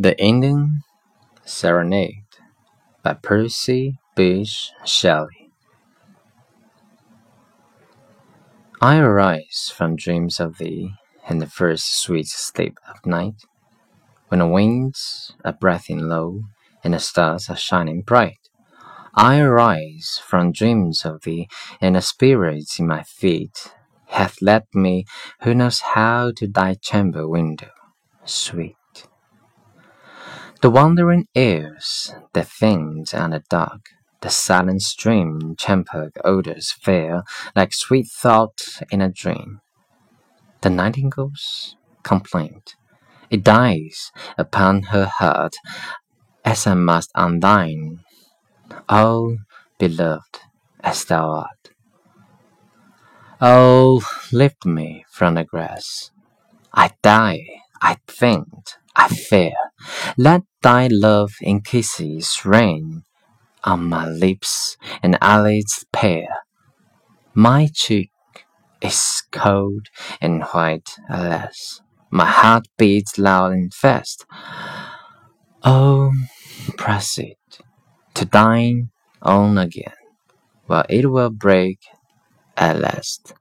The Indian Serenade by Percy Bysshe Shelley. I arise from dreams of thee in the first sweet sleep of night, when the winds are breathing low and the stars are shining bright. I arise from dreams of thee, and the spirit in my feet hath led me who knows how to thy chamber window, sweet. The wandering airs that faint on the dark, the silent stream champak odors fair like sweet thought in a dream. The nightingale's complaint, it dies upon her heart as I must on thine, oh beloved as thou art. Oh, lift me from the grass. I die, I faint, I fear. Let thy love in kisses rain on my lips and eyelids pale. My cheek is cold and white, alas. My heart beats loud and fast. Oh, press it to thine own again, while it will break at last.